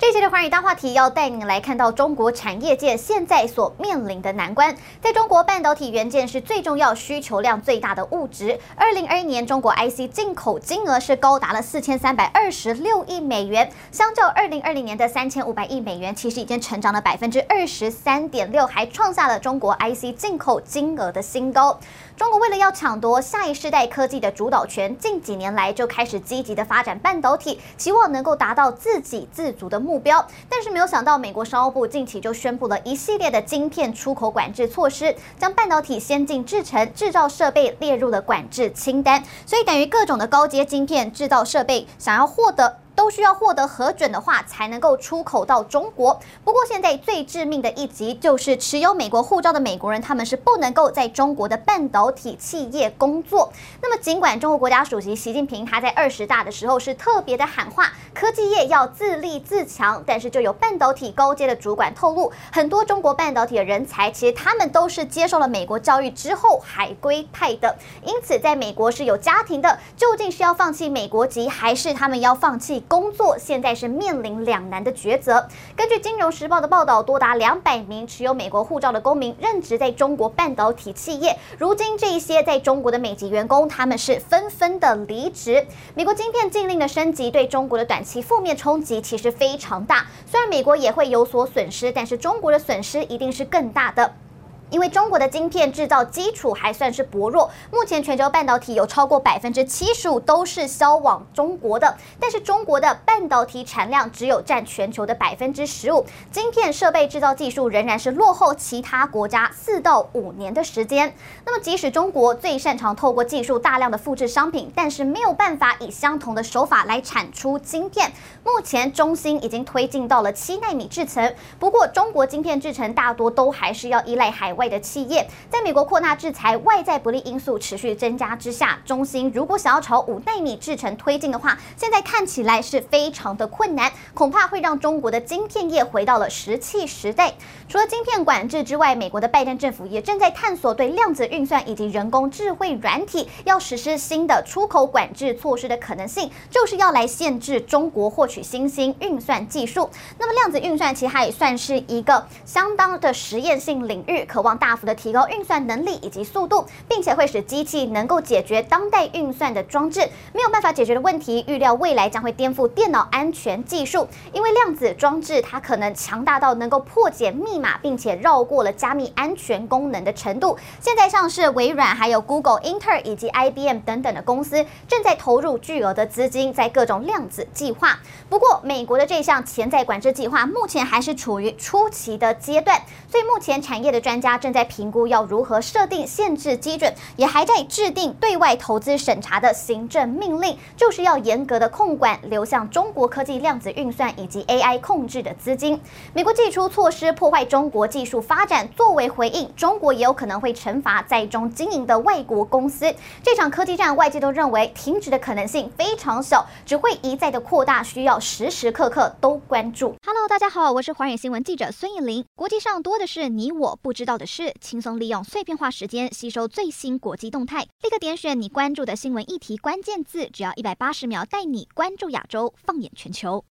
这期的寰宇大话题要带您来看到中国产业界现在所面临的难关。在中国，半导体元件是最重要、需求量最大的物质。二零二一年，中国 IC 进口金额是高达了四千三百二十六亿美元，相较二零二零年的三千五百亿美元，其实已经成长了百分之二十三点六，还创下了中国 IC 进口金额的新高。中国为了要抢夺下一世代科技的主导权，近几年来就开始积极的发展半导体，希望能够达到自给自足的目标。但是没有想到，美国商务部近期就宣布了一系列的晶片出口管制措施，将半导体先进制成制造设备列入了管制清单。所以等于各种的高阶晶片制造设备想要获得。都需要获得核准的话，才能够出口到中国。不过现在最致命的一击就是，持有美国护照的美国人，他们是不能够在中国的半导体企业工作。那么，尽管中国国家主席习近平他在二十大的时候是特别的喊话，科技业要自立自强，但是就有半导体高阶的主管透露，很多中国半导体的人才，其实他们都是接受了美国教育之后海归派的，因此在美国是有家庭的。究竟是要放弃美国籍，还是他们要放弃？工作现在是面临两难的抉择。根据《金融时报》的报道，多达两百名持有美国护照的公民任职在中国半导体企业。如今，这一些在中国的美籍员工，他们是纷纷的离职。美国晶片禁令的升级，对中国的短期负面冲击其实非常大。虽然美国也会有所损失，但是中国的损失一定是更大的。因为中国的晶片制造基础还算是薄弱，目前全球半导体有超过百分之七十五都是销往中国的，但是中国的半导体产量只有占全球的百分之十五，晶片设备制造技术仍然是落后其他国家四到五年的时间。那么，即使中国最擅长透过技术大量的复制商品，但是没有办法以相同的手法来产出晶片。目前，中芯已经推进到了七纳米制程，不过中国晶片制程大多都还是要依赖海外的企业，在美国扩大制裁、外在不利因素持续增加之下，中芯如果想要朝五奈米制程推进的话，现在看起来是非常的困难，恐怕会让中国的晶片业回到了石器时代。除了晶片管制之外，美国的拜登政府也正在探索对量子运算以及人工智慧软体要实施新的出口管制措施的可能性，就是要来限制中国获取新兴运算技术。那么量子运算其实它也算是一个相当的实验性领域，渴望。大幅的提高运算能力以及速度，并且会使机器能够解决当代运算的装置没有办法解决的问题。预料未来将会颠覆电脑安全技术，因为量子装置它可能强大到能够破解密码，并且绕过了加密安全功能的程度。现在像是微软、还有 Google、英特尔以及 IBM 等等的公司正在投入巨额的资金在各种量子计划。不过，美国的这项潜在管制计划目前还是处于初期的阶段，所以目前产业的专家。正在评估要如何设定限制基准，也还在制定对外投资审查的行政命令，就是要严格的控管流向中国科技量子运算以及 AI 控制的资金。美国祭出措施破坏中国技术发展，作为回应，中国也有可能会惩罚在中经营的外国公司。这场科技战，外界都认为停止的可能性非常小，只会一再的扩大，需要时时刻刻都关注。哈喽大家好，我是寰宇新闻记者孙艺林。国际上多的是你我不知道的。事轻松利用碎片化时间吸收最新国际动态，立刻点选你关注的新闻议题关键字，只要一百八十秒带你关注亚洲，放眼全球。